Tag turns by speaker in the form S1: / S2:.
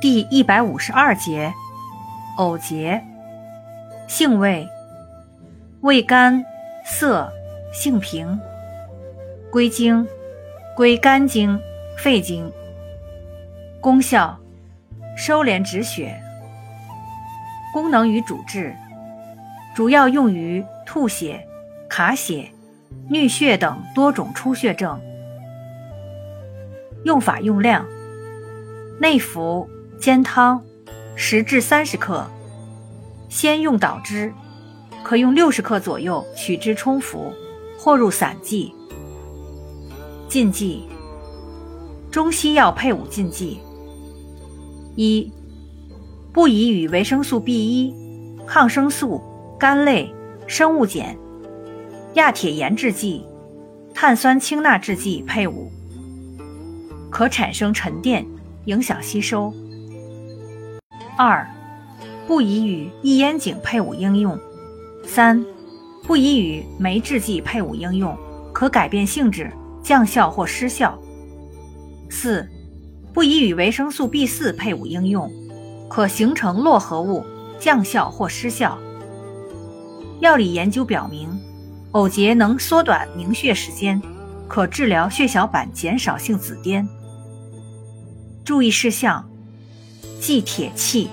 S1: 第一百五十二节，藕节，性味，味甘涩，性平，归经，归肝经、肺经。功效，收敛止血。功能与主治，主要用于吐血、卡血、衄血等多种出血症。用法用量，内服。煎汤，十至三十克，先用捣汁，可用六十克左右取汁冲服，或入散剂。禁忌：中西药配伍禁忌。一、不宜与维生素 B 一、抗生素、苷类、生物碱、亚铁盐制剂、碳酸氢钠制剂配伍，可产生沉淀，影响吸收。二，不宜与异烟肼配伍应用。三，不宜与酶制剂配伍应用，可改变性质，降效或失效。四，不宜与维生素 B 四配伍应用，可形成络合物，降效或失效。药理研究表明，藕节能缩短凝血时间，可治疗血小板减少性紫癜。注意事项。祭铁器。